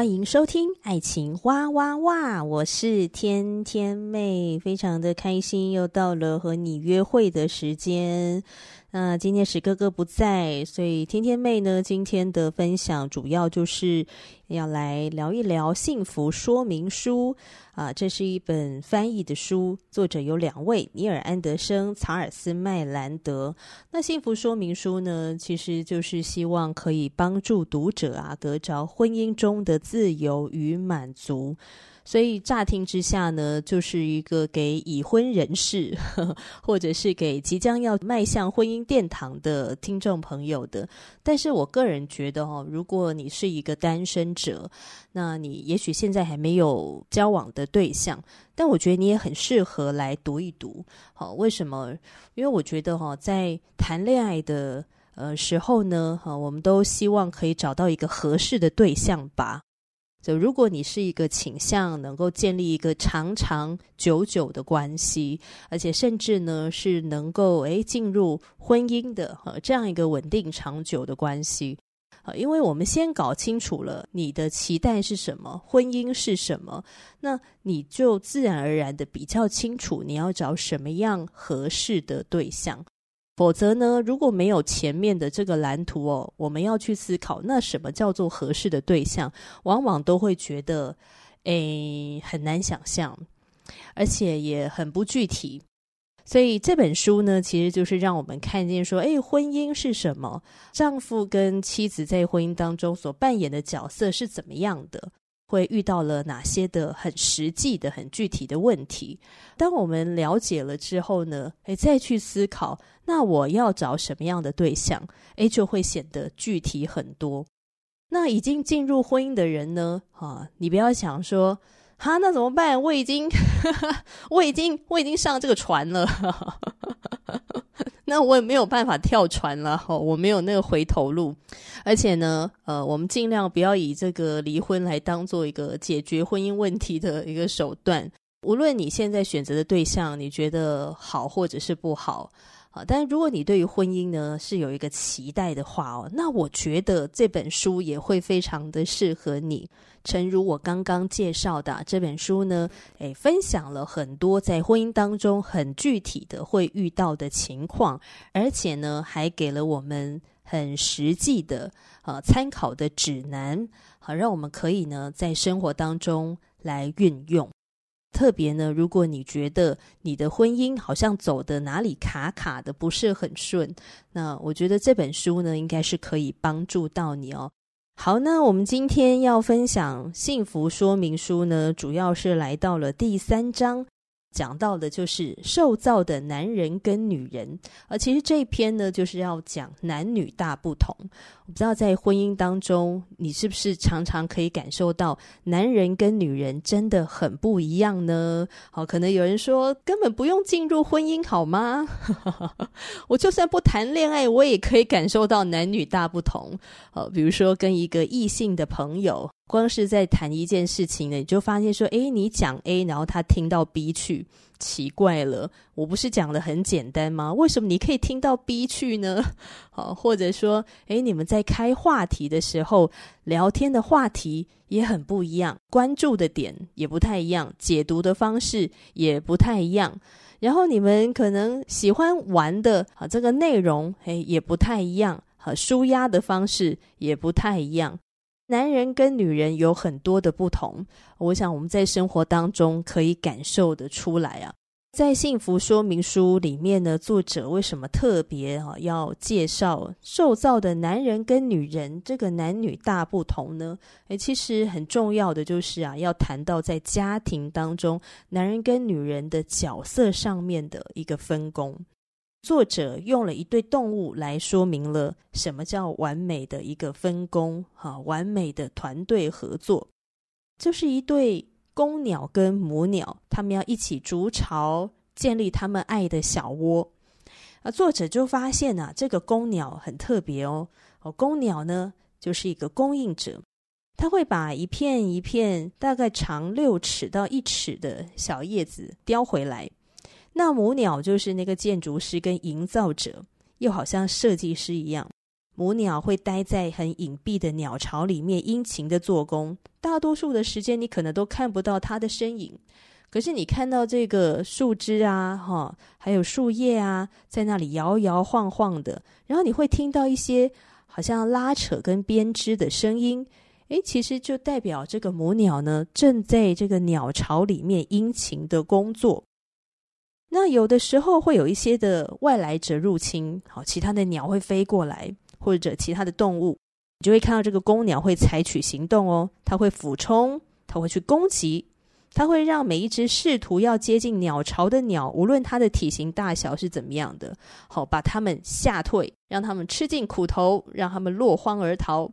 欢迎收听《爱情哇哇哇》，我是天天妹，非常的开心，又到了和你约会的时间。那今天史哥哥不在，所以天天妹呢，今天的分享主要就是要来聊一聊《幸福说明书》啊，这是一本翻译的书，作者有两位：尼尔·安德生、查尔斯·麦兰德。那《幸福说明书》呢，其实就是希望可以帮助读者啊，得着婚姻中的自由与满足。所以乍听之下呢，就是一个给已婚人士，呵呵，或者是给即将要迈向婚姻殿堂的听众朋友的。但是我个人觉得哦，如果你是一个单身者，那你也许现在还没有交往的对象，但我觉得你也很适合来读一读。好，为什么？因为我觉得哈，在谈恋爱的呃时候呢，哈，我们都希望可以找到一个合适的对象吧。就如果你是一个倾向能够建立一个长长久久的关系，而且甚至呢是能够诶进入婚姻的呃这样一个稳定长久的关系，啊，因为我们先搞清楚了你的期待是什么，婚姻是什么，那你就自然而然的比较清楚你要找什么样合适的对象。否则呢，如果没有前面的这个蓝图哦，我们要去思考，那什么叫做合适的对象，往往都会觉得，诶，很难想象，而且也很不具体。所以这本书呢，其实就是让我们看见说，诶，婚姻是什么？丈夫跟妻子在婚姻当中所扮演的角色是怎么样的？会遇到了哪些的很实际的、很具体的问题？当我们了解了之后呢，诶，再去思考，那我要找什么样的对象？诶，就会显得具体很多。那已经进入婚姻的人呢？啊，你不要想说，哈，那怎么办？我已经，我已经，我已经上这个船了。那我也没有办法跳船了，我没有那个回头路，而且呢，呃，我们尽量不要以这个离婚来当做一个解决婚姻问题的一个手段。无论你现在选择的对象你觉得好或者是不好。啊，但如果你对于婚姻呢是有一个期待的话哦，那我觉得这本书也会非常的适合你。诚如我刚刚介绍的这本书呢，诶，分享了很多在婚姻当中很具体的会遇到的情况，而且呢还给了我们很实际的呃参考的指南，好，让我们可以呢在生活当中来运用。特别呢，如果你觉得你的婚姻好像走的哪里卡卡的，不是很顺，那我觉得这本书呢，应该是可以帮助到你哦。好，那我们今天要分享幸福说明书呢，主要是来到了第三章。讲到的就是受造的男人跟女人，而其实这一篇呢，就是要讲男女大不同。我不知道在婚姻当中，你是不是常常可以感受到男人跟女人真的很不一样呢？好，可能有人说根本不用进入婚姻好吗？我就算不谈恋爱，我也可以感受到男女大不同。好，比如说跟一个异性的朋友。光是在谈一件事情呢，你就发现说，诶，你讲 A，然后他听到 B 去，奇怪了，我不是讲的很简单吗？为什么你可以听到 B 去呢？好，或者说，诶，你们在开话题的时候，聊天的话题也很不一样，关注的点也不太一样，解读的方式也不太一样，然后你们可能喜欢玩的啊，这个内容，诶，也不太一样，好，纾压的方式也不太一样。男人跟女人有很多的不同，我想我们在生活当中可以感受得出来啊。在幸福说明书里面呢，作者为什么特别啊要介绍受造的男人跟女人这个男女大不同呢？诶，其实很重要的就是啊，要谈到在家庭当中男人跟女人的角色上面的一个分工。作者用了一对动物来说明了什么叫完美的一个分工，哈，完美的团队合作，就是一对。公鸟跟母鸟，他们要一起筑巢，建立他们爱的小窝。啊，作者就发现啊，这个公鸟很特别哦。哦，公鸟呢，就是一个供应者，他会把一片一片大概长六尺到一尺的小叶子叼回来。那母鸟就是那个建筑师跟营造者，又好像设计师一样。母鸟会待在很隐蔽的鸟巢里面，殷勤的做工。大多数的时间，你可能都看不到它的身影。可是，你看到这个树枝啊，哈，还有树叶啊，在那里摇摇晃晃的。然后，你会听到一些好像拉扯跟编织的声音。诶，其实就代表这个母鸟呢，正在这个鸟巢里面殷勤的工作。那有的时候会有一些的外来者入侵，好，其他的鸟会飞过来。或者其他的动物，你就会看到这个公鸟会采取行动哦，它会俯冲，它会去攻击，它会让每一只试图要接近鸟巢的鸟，无论它的体型大小是怎么样的，好，把它们吓退，让它们吃尽苦头，让它们落荒而逃。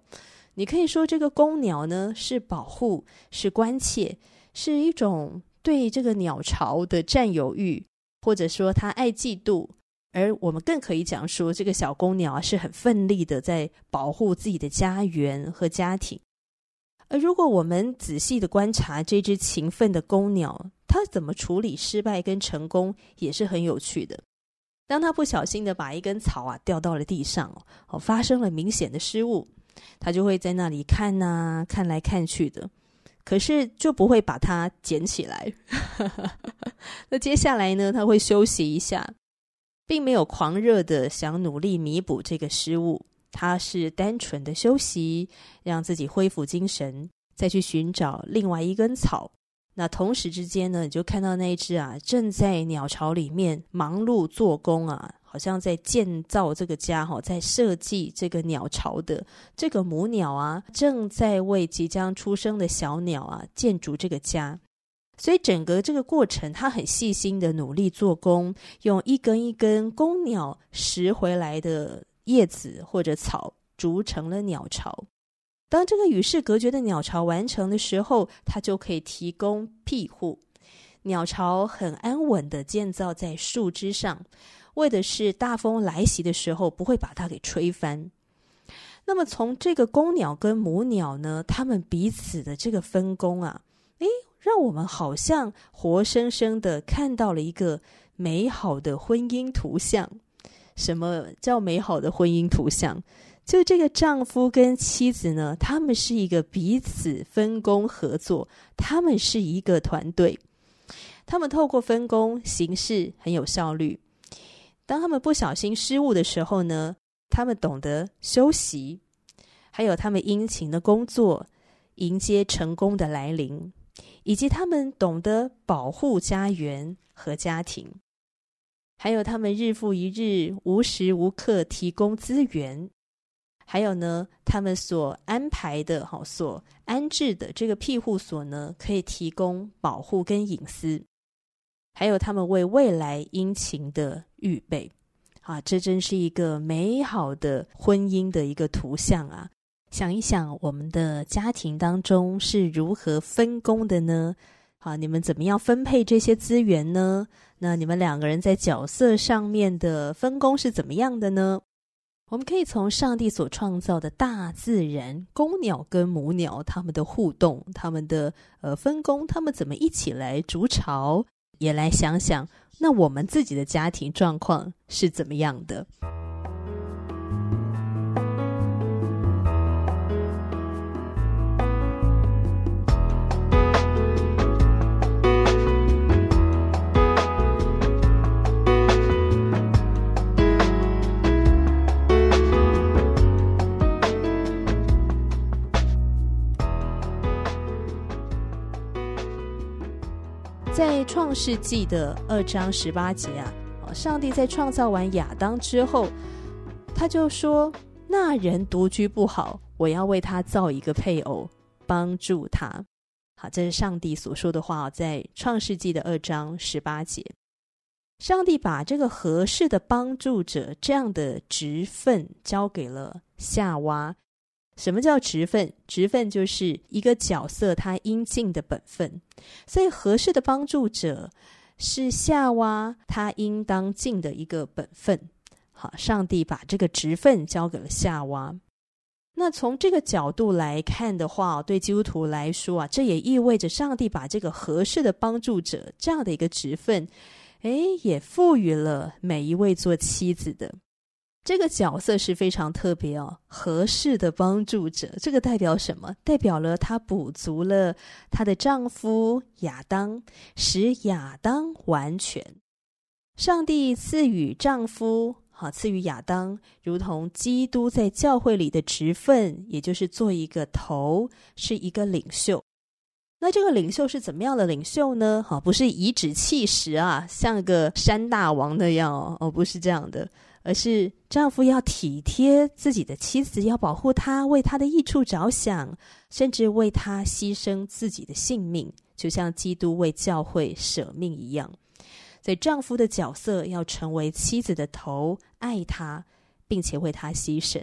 你可以说这个公鸟呢，是保护，是关切，是一种对这个鸟巢的占有欲，或者说他爱嫉妒。而我们更可以讲说，这个小公鸟啊是很奋力的在保护自己的家园和家庭。而如果我们仔细的观察这只勤奋的公鸟，它怎么处理失败跟成功也是很有趣的。当它不小心的把一根草啊掉到了地上哦，发生了明显的失误，它就会在那里看呐、看来看去的，可是就不会把它捡起来。那接下来呢，它会休息一下。并没有狂热的想努力弥补这个失误，他是单纯的休息，让自己恢复精神，再去寻找另外一根草。那同时之间呢，你就看到那一只啊，正在鸟巢里面忙碌做工啊，好像在建造这个家哈，在设计这个鸟巢的这个母鸟啊，正在为即将出生的小鸟啊建筑这个家。所以整个这个过程，他很细心的努力做工，用一根一根公鸟拾回来的叶子或者草筑成了鸟巢。当这个与世隔绝的鸟巢完成的时候，它就可以提供庇护。鸟巢很安稳的建造在树枝上，为的是大风来袭的时候不会把它给吹翻。那么从这个公鸟跟母鸟呢，它们彼此的这个分工啊，诶。让我们好像活生生的看到了一个美好的婚姻图像。什么叫美好的婚姻图像？就这个丈夫跟妻子呢，他们是一个彼此分工合作，他们是一个团队。他们透过分工行事很有效率。当他们不小心失误的时候呢，他们懂得休息，还有他们殷勤的工作，迎接成功的来临。以及他们懂得保护家园和家庭，还有他们日复一日无时无刻提供资源，还有呢，他们所安排的、好所安置的这个庇护所呢，可以提供保护跟隐私，还有他们为未来殷勤的预备，啊，这真是一个美好的婚姻的一个图像啊。想一想，我们的家庭当中是如何分工的呢？好，你们怎么样分配这些资源呢？那你们两个人在角色上面的分工是怎么样的呢？我们可以从上帝所创造的大自然，公鸟跟母鸟他们的互动，他们的呃分工，他们怎么一起来筑巢，也来想想，那我们自己的家庭状况是怎么样的？创世纪的二章十八节啊，上帝在创造完亚当之后，他就说：“那人独居不好，我要为他造一个配偶，帮助他。”好，这是上帝所说的话，在创世纪的二章十八节。上帝把这个合适的帮助者这样的职分交给了夏娃。什么叫职分？职分就是一个角色他应尽的本分。所以合适的帮助者是夏娃他应当尽的一个本分。好，上帝把这个职分交给了夏娃。那从这个角度来看的话，对基督徒来说啊，这也意味着上帝把这个合适的帮助者这样的一个职分。诶，也赋予了每一位做妻子的这个角色是非常特别哦。合适的帮助者，这个代表什么？代表了她补足了她的丈夫亚当，使亚当完全。上帝赐予丈夫，好，赐予亚当，如同基督在教会里的职分，也就是做一个头，是一个领袖。那这个领袖是怎么样的领袖呢？好，不是颐指气使啊，像个山大王那样哦，哦，不是这样的，而是丈夫要体贴自己的妻子，要保护她，为她的益处着想，甚至为她牺牲自己的性命，就像基督为教会舍命一样。所以，丈夫的角色要成为妻子的头，爱她，并且为她牺牲；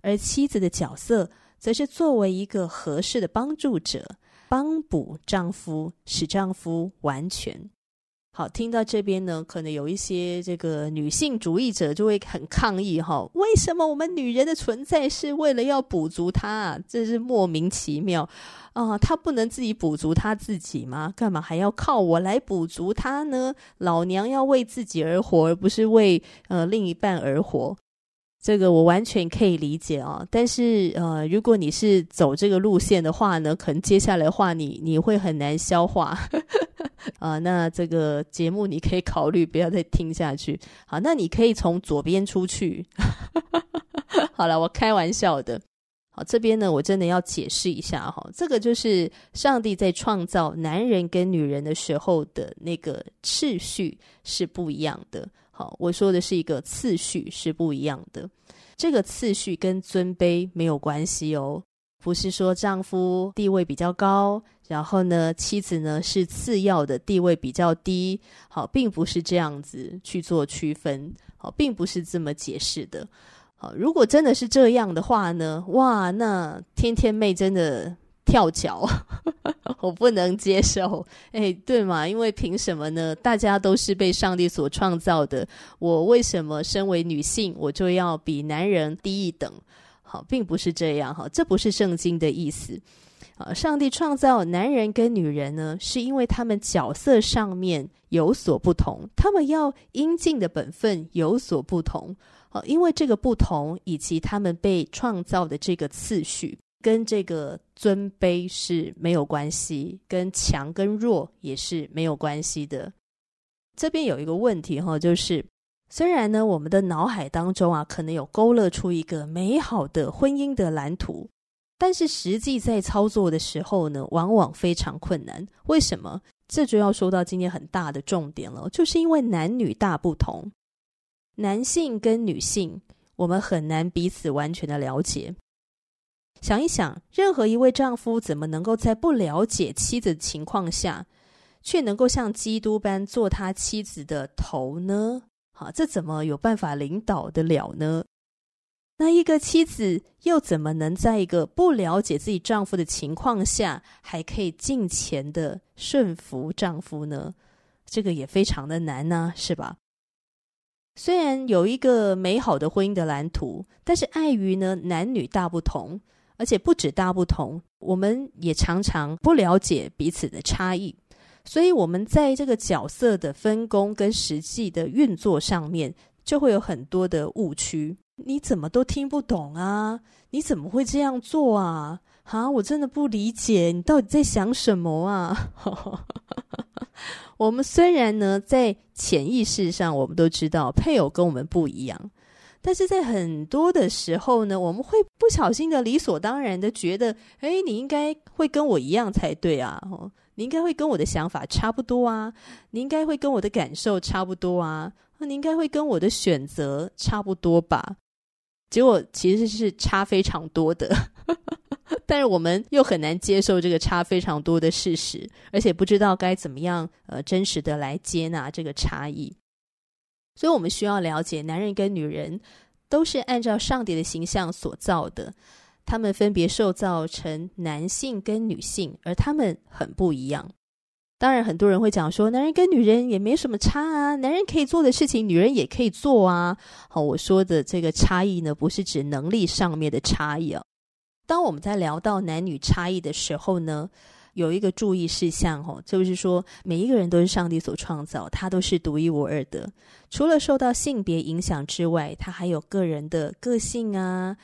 而妻子的角色，则是作为一个合适的帮助者。帮补丈夫，使丈夫完全。好，听到这边呢，可能有一些这个女性主义者就会很抗议哈，为什么我们女人的存在是为了要补足她啊？这是莫名其妙啊！她不能自己补足她自己吗？干嘛还要靠我来补足她呢？老娘要为自己而活，而不是为呃另一半而活。这个我完全可以理解啊，但是呃，如果你是走这个路线的话呢，可能接下来的话你你会很难消化 啊、那这个节目你可以考虑不要再听下去。好，那你可以从左边出去。好了，我开玩笑的。好，这边呢，我真的要解释一下哈，这个就是上帝在创造男人跟女人的时候的那个次序是不一样的。好，我说的是一个次序是不一样的，这个次序跟尊卑没有关系哦，不是说丈夫地位比较高，然后呢，妻子呢是次要的地位比较低，好，并不是这样子去做区分，好，并不是这么解释的，好，如果真的是这样的话呢，哇，那天天妹真的。跳脚，我不能接受。哎，对嘛？因为凭什么呢？大家都是被上帝所创造的，我为什么身为女性，我就要比男人低一等？好，并不是这样哈，这不是圣经的意思。啊，上帝创造男人跟女人呢，是因为他们角色上面有所不同，他们要应尽的本分有所不同。好，因为这个不同，以及他们被创造的这个次序。跟这个尊卑是没有关系，跟强跟弱也是没有关系的。这边有一个问题哈，就是虽然呢，我们的脑海当中啊，可能有勾勒出一个美好的婚姻的蓝图，但是实际在操作的时候呢，往往非常困难。为什么？这就要说到今天很大的重点了，就是因为男女大不同，男性跟女性，我们很难彼此完全的了解。想一想，任何一位丈夫怎么能够在不了解妻子的情况下，却能够像基督般做他妻子的头呢？好，这怎么有办法领导得了呢？那一个妻子又怎么能在一个不了解自己丈夫的情况下，还可以敬虔的顺服丈夫呢？这个也非常的难呢，是吧？虽然有一个美好的婚姻的蓝图，但是碍于呢，男女大不同。而且不止大不同，我们也常常不了解彼此的差异，所以我们在这个角色的分工跟实际的运作上面，就会有很多的误区。你怎么都听不懂啊？你怎么会这样做啊？啊，我真的不理解，你到底在想什么啊？我们虽然呢，在潜意识上，我们都知道配偶跟我们不一样。但是在很多的时候呢，我们会不小心的理所当然的觉得，哎，你应该会跟我一样才对啊！哦，你应该会跟我的想法差不多啊，你应该会跟我的感受差不多啊，那你应该会跟我的选择差不多吧？结果其实是差非常多的，但是我们又很难接受这个差非常多的事实，而且不知道该怎么样呃真实的来接纳这个差异。所以我们需要了解，男人跟女人都是按照上帝的形象所造的。他们分别受造成男性跟女性，而他们很不一样。当然，很多人会讲说，男人跟女人也没什么差啊，男人可以做的事情，女人也可以做啊。好，我说的这个差异呢，不是指能力上面的差异啊。当我们在聊到男女差异的时候呢，有一个注意事项哦，就是说，每一个人都是上帝所创造，他都是独一无二的。除了受到性别影响之外，他还有个人的个性啊。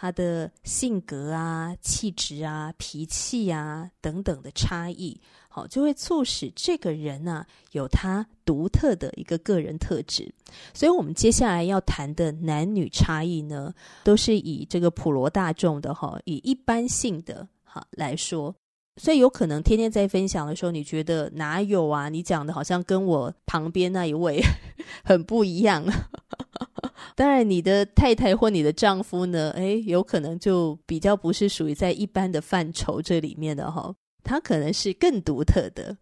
他的性格啊、气质啊、脾气啊等等的差异，好，就会促使这个人呢、有他独特的一个个人特质。所以，我们接下来要谈的男女差异呢，都是以这个普罗大众的哈，以一般性的哈来说。所以，有可能天天在分享的时候，你觉得哪有啊？你讲的好像跟我旁边那一位很不一样。当然，你的太太或你的丈夫呢？诶，有可能就比较不是属于在一般的范畴这里面的哈，他可能是更独特的。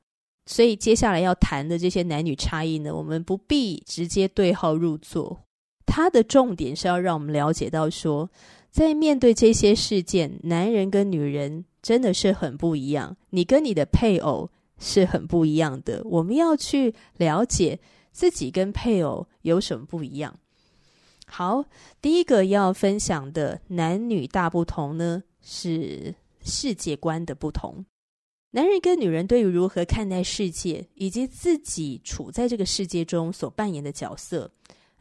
所以接下来要谈的这些男女差异呢，我们不必直接对号入座。它的重点是要让我们了解到说，在面对这些事件，男人跟女人真的是很不一样。你跟你的配偶是很不一样的。我们要去了解自己跟配偶有什么不一样。好，第一个要分享的男女大不同呢，是世界观的不同。男人跟女人对于如何看待世界，以及自己处在这个世界中所扮演的角色，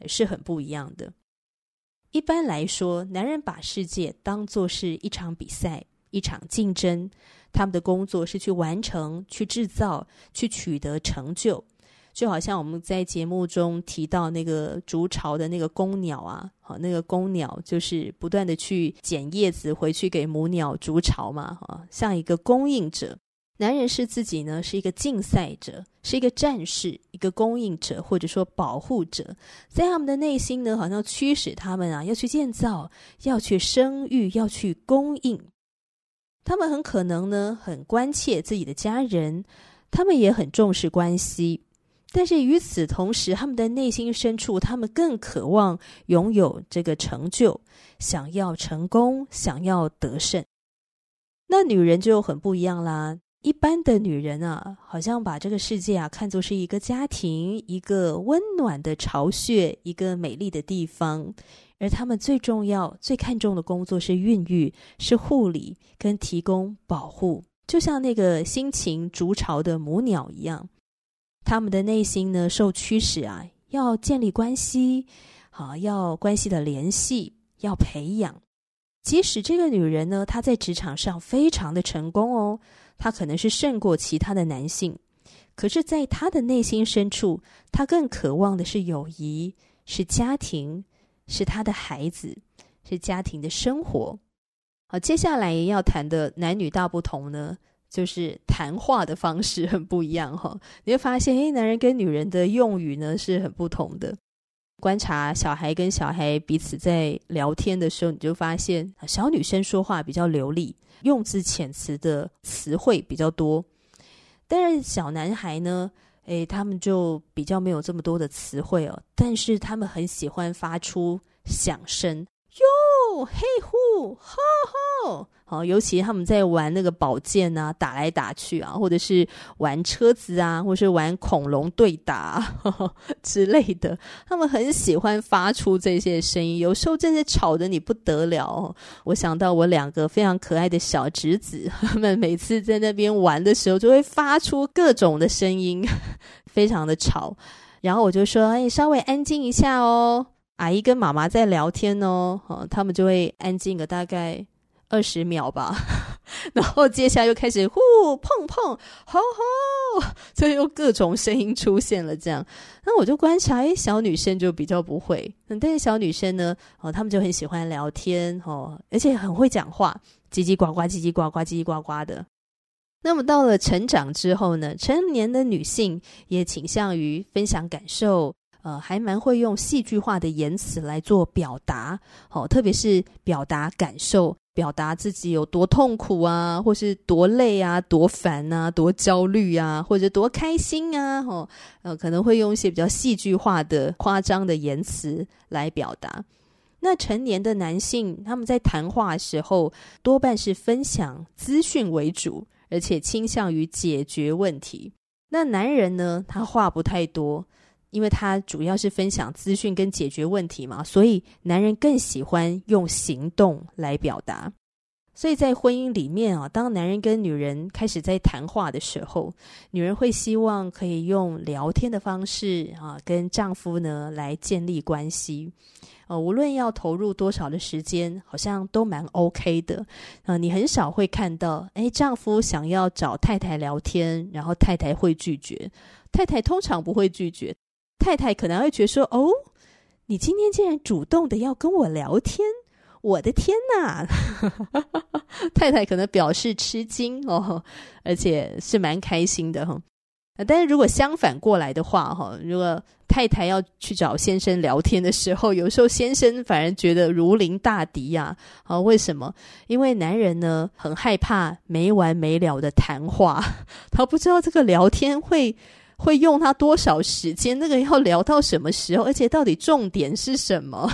是很不一样的。一般来说，男人把世界当作是一场比赛，一场竞争，他们的工作是去完成、去制造、去取得成就。就好像我们在节目中提到那个筑巢的那个公鸟啊，好，那个公鸟就是不断的去捡叶子回去给母鸟筑巢嘛，哈，像一个供应者。男人是自己呢，是一个竞赛者，是一个战士，一个供应者，或者说保护者，在他们的内心呢，好像驱使他们啊，要去建造，要去生育，要去供应。他们很可能呢，很关切自己的家人，他们也很重视关系。但是与此同时，他们的内心深处，他们更渴望拥有这个成就，想要成功，想要得胜。那女人就很不一样啦。一般的女人啊，好像把这个世界啊看作是一个家庭，一个温暖的巢穴，一个美丽的地方。而他们最重要、最看重的工作是孕育、是护理跟提供保护，就像那个辛勤筑巢的母鸟一样。他们的内心呢，受驱使啊，要建立关系，好，要关系的联系，要培养。即使这个女人呢，她在职场上非常的成功哦，她可能是胜过其他的男性，可是，在她的内心深处，她更渴望的是友谊，是家庭，是他的孩子，是家庭的生活。好，接下来要谈的男女大不同呢，就是谈话的方式很不一样哈，你会发现，诶，男人跟女人的用语呢是很不同的。观察小孩跟小孩彼此在聊天的时候，你就发现，小女生说话比较流利，用字遣词的词汇比较多，但是小男孩呢，诶，他们就比较没有这么多的词汇哦，但是他们很喜欢发出响声。哟，嘿呼，吼吼，好，尤其他们在玩那个宝剑啊，打来打去啊，或者是玩车子啊，或者是玩恐龙对打 之类的，他们很喜欢发出这些声音，有时候真的吵得你不得了。我想到我两个非常可爱的小侄子，他们每次在那边玩的时候，就会发出各种的声音，非常的吵。然后我就说：“哎，稍微安静一下哦。”阿姨跟妈妈在聊天哦，哦，他们就会安静个大概二十秒吧，然后接下来又开始呼碰碰，吼吼，所以又各种声音出现了。这样，那我就观察，哎，小女生就比较不会，但是小女生呢，哦，他们就很喜欢聊天，哦，而且很会讲话，叽叽呱呱，叽叽呱呱，叽叽呱呱的。那么到了成长之后呢，成年的女性也倾向于分享感受，呃，还蛮会用戏剧化的言辞来做表达，好、哦，特别是表达感受，表达自己有多痛苦啊，或是多累啊，多烦啊，多焦虑啊，或者多开心啊，哦，呃，可能会用一些比较戏剧化的、夸张的言辞来表达。那成年的男性，他们在谈话的时候，多半是分享资讯为主。而且倾向于解决问题。那男人呢？他话不太多，因为他主要是分享资讯跟解决问题嘛，所以男人更喜欢用行动来表达。所以在婚姻里面啊，当男人跟女人开始在谈话的时候，女人会希望可以用聊天的方式啊，跟丈夫呢来建立关系。呃，无论要投入多少的时间，好像都蛮 OK 的。呃，你很少会看到，诶，丈夫想要找太太聊天，然后太太会拒绝。太太通常不会拒绝，太太可能会觉得说：“哦，你今天竟然主动的要跟我聊天，我的天哪！” 太太可能表示吃惊哦，而且是蛮开心的哈。但是如果相反过来的话，哈，如果太太要去找先生聊天的时候，有时候先生反而觉得如临大敌呀。啊，为什么？因为男人呢，很害怕没完没了的谈话，他不知道这个聊天会会用他多少时间，那个要聊到什么时候，而且到底重点是什么？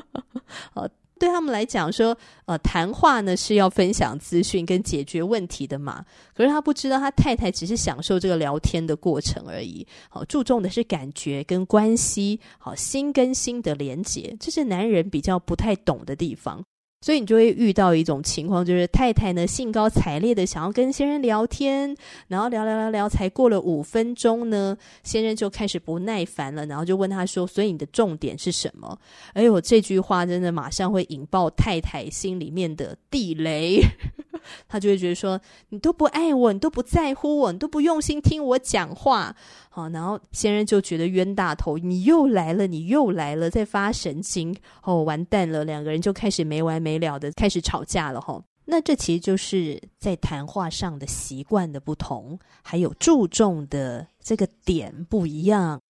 好。对他们来讲，说，呃，谈话呢是要分享资讯跟解决问题的嘛。可是他不知道，他太太只是享受这个聊天的过程而已。好，注重的是感觉跟关系，好，心跟心的连结，这是男人比较不太懂的地方。所以你就会遇到一种情况，就是太太呢兴高采烈的想要跟先生聊天，然后聊聊聊聊，才过了五分钟呢，先生就开始不耐烦了，然后就问他说：“所以你的重点是什么？”哎呦，这句话真的马上会引爆太太心里面的地雷。他就会觉得说，你都不爱我，你都不在乎我，你都不用心听我讲话，好，然后先生就觉得冤大头，你又来了，你又来了，在发神经，哦，完蛋了，两个人就开始没完没了的开始吵架了，哈。那这其实就是在谈话上的习惯的不同，还有注重的这个点不一样。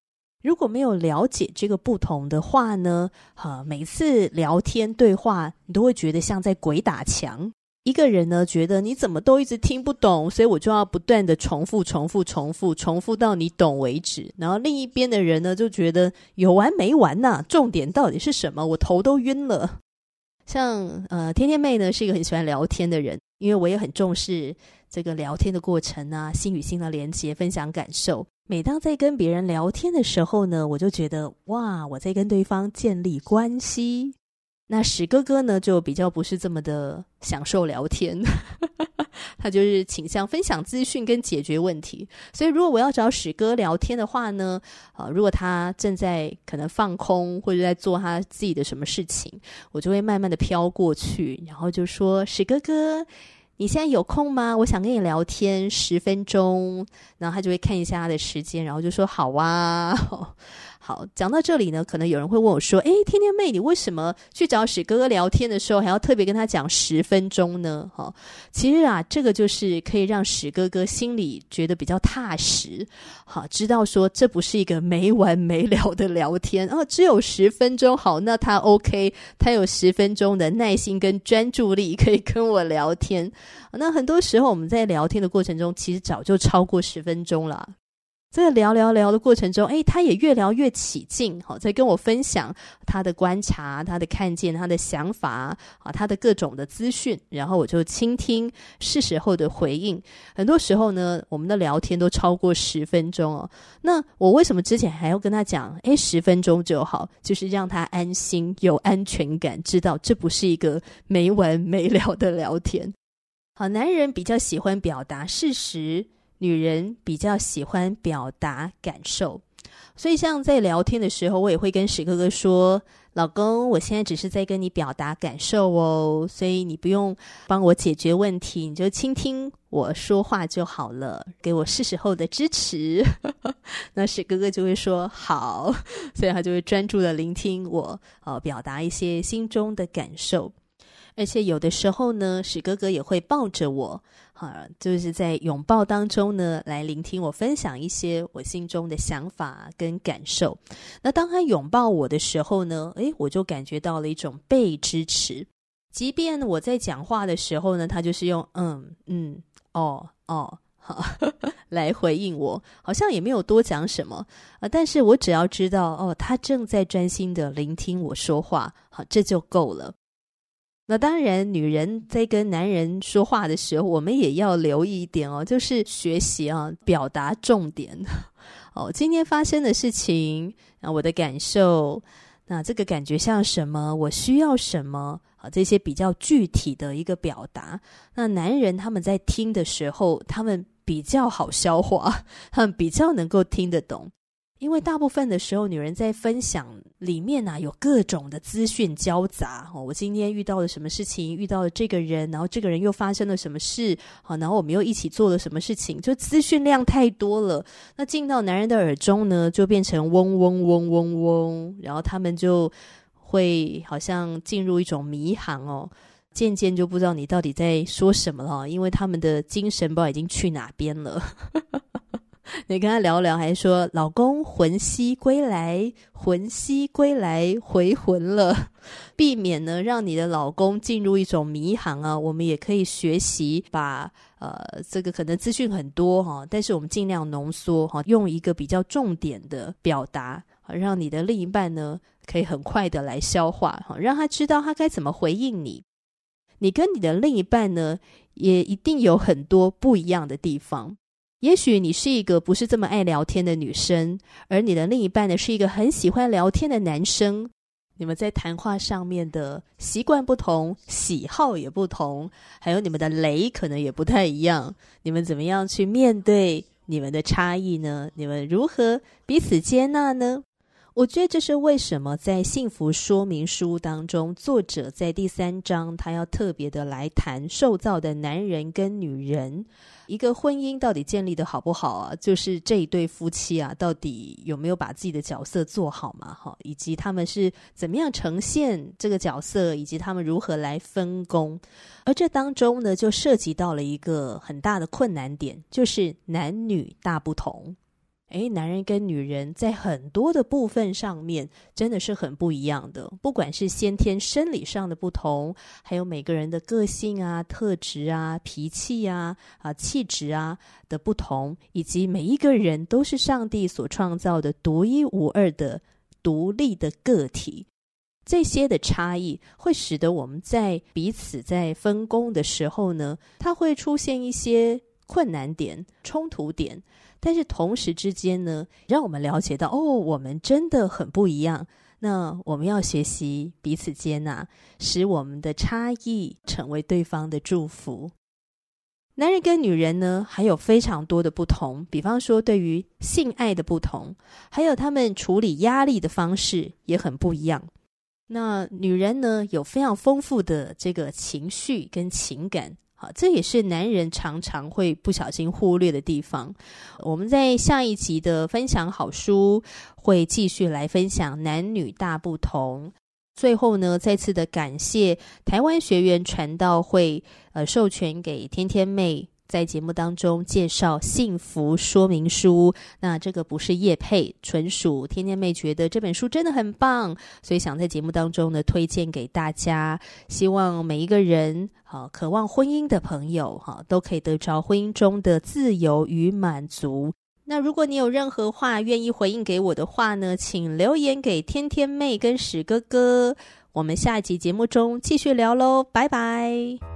如果没有了解这个不同的话呢，哈，每次聊天对话，你都会觉得像在鬼打墙。一个人呢，觉得你怎么都一直听不懂，所以我就要不断的重复、重复、重复、重复到你懂为止。然后另一边的人呢，就觉得有完没完呐？重点到底是什么？我头都晕了。像呃，天天妹呢，是一个很喜欢聊天的人，因为我也很重视这个聊天的过程啊，心与心的连接，分享感受。每当在跟别人聊天的时候呢，我就觉得哇，我在跟对方建立关系。那史哥哥呢，就比较不是这么的享受聊天，他就是倾向分享资讯跟解决问题。所以，如果我要找史哥聊天的话呢，啊，如果他正在可能放空或者在做他自己的什么事情，我就会慢慢的飘过去，然后就说：“史哥哥，你现在有空吗？我想跟你聊天十分钟。”然后他就会看一下他的时间，然后就说：“好啊。”好，讲到这里呢，可能有人会问我说：“诶，天天妹，你为什么去找史哥哥聊天的时候，还要特别跟他讲十分钟呢？”哈，其实啊，这个就是可以让史哥哥心里觉得比较踏实，好，知道说这不是一个没完没了的聊天啊，只有十分钟。好，那他 OK，他有十分钟的耐心跟专注力可以跟我聊天。那很多时候我们在聊天的过程中，其实早就超过十分钟了。在聊聊聊的过程中，诶，他也越聊越起劲，好，在跟我分享他的观察、他的看见、他的想法啊，他的各种的资讯，然后我就倾听，是时候的回应。很多时候呢，我们的聊天都超过十分钟哦。那我为什么之前还要跟他讲，诶，十分钟就好，就是让他安心、有安全感，知道这不是一个没完没了的聊天。好，男人比较喜欢表达事实。女人比较喜欢表达感受，所以像在聊天的时候，我也会跟史哥哥说：“老公，我现在只是在跟你表达感受哦，所以你不用帮我解决问题，你就倾听我说话就好了，给我是时候的支持。”那史哥哥就会说：“好。”所以他就会专注的聆听我，呃，表达一些心中的感受。而且有的时候呢，史哥哥也会抱着我，啊，就是在拥抱当中呢，来聆听我分享一些我心中的想法跟感受。那当他拥抱我的时候呢，诶，我就感觉到了一种被支持。即便我在讲话的时候呢，他就是用嗯嗯哦哦好 来回应我，好像也没有多讲什么啊。但是我只要知道哦，他正在专心的聆听我说话，好，这就够了。那当然，女人在跟男人说话的时候，我们也要留意一点哦，就是学习啊，表达重点哦。今天发生的事情啊，我的感受，那这个感觉像什么？我需要什么？啊，这些比较具体的一个表达。那男人他们在听的时候，他们比较好消化，他们比较能够听得懂。因为大部分的时候，女人在分享里面呢、啊，有各种的资讯交杂。哦，我今天遇到了什么事情，遇到了这个人，然后这个人又发生了什么事，好，然后我们又一起做了什么事情，就资讯量太多了。那进到男人的耳中呢，就变成嗡嗡嗡嗡嗡，然后他们就会好像进入一种迷航哦，渐渐就不知道你到底在说什么了，因为他们的精神不知道已经去哪边了。你跟他聊聊，还说老公魂兮归来，魂兮归来，回魂了。避免呢，让你的老公进入一种迷航啊。我们也可以学习把呃，这个可能资讯很多哈、但是我们尽量浓缩哈、用一个比较重点的表达，让你的另一半呢可以很快的来消化哈、让他知道他该怎么回应你。你跟你的另一半呢，也一定有很多不一样的地方。也许你是一个不是这么爱聊天的女生，而你的另一半呢是一个很喜欢聊天的男生。你们在谈话上面的习惯不同，喜好也不同，还有你们的雷可能也不太一样。你们怎么样去面对你们的差异呢？你们如何彼此接纳呢？我觉得这是为什么在幸福说明书当中，作者在第三章他要特别的来谈受造的男人跟女人，一个婚姻到底建立得好不好啊？就是这一对夫妻啊，到底有没有把自己的角色做好嘛？哈，以及他们是怎么样呈现这个角色，以及他们如何来分工，而这当中呢，就涉及到了一个很大的困难点，就是男女大不同。诶，男人跟女人在很多的部分上面真的是很不一样的，不管是先天生理上的不同，还有每个人的个性啊、特质啊、脾气啊、啊气质啊的不同，以及每一个人都是上帝所创造的独一无二的独立的个体，这些的差异会使得我们在彼此在分工的时候呢，它会出现一些困难点、冲突点。但是同时之间呢，让我们了解到，哦，我们真的很不一样。那我们要学习彼此接纳，使我们的差异成为对方的祝福。男人跟女人呢，还有非常多的不同，比方说对于性爱的不同，还有他们处理压力的方式也很不一样。那女人呢，有非常丰富的这个情绪跟情感。好，这也是男人常常会不小心忽略的地方。我们在下一集的分享好书会继续来分享男女大不同。最后呢，再次的感谢台湾学员传道会，呃，授权给天天妹。在节目当中介绍幸福说明书，那这个不是叶配，纯属天天妹觉得这本书真的很棒，所以想在节目当中呢推荐给大家。希望每一个人，好渴望婚姻的朋友，哈都可以得着婚姻中的自由与满足。那如果你有任何话愿意回应给我的话呢，请留言给天天妹跟史哥哥。我们下一集节目中继续聊喽，拜拜。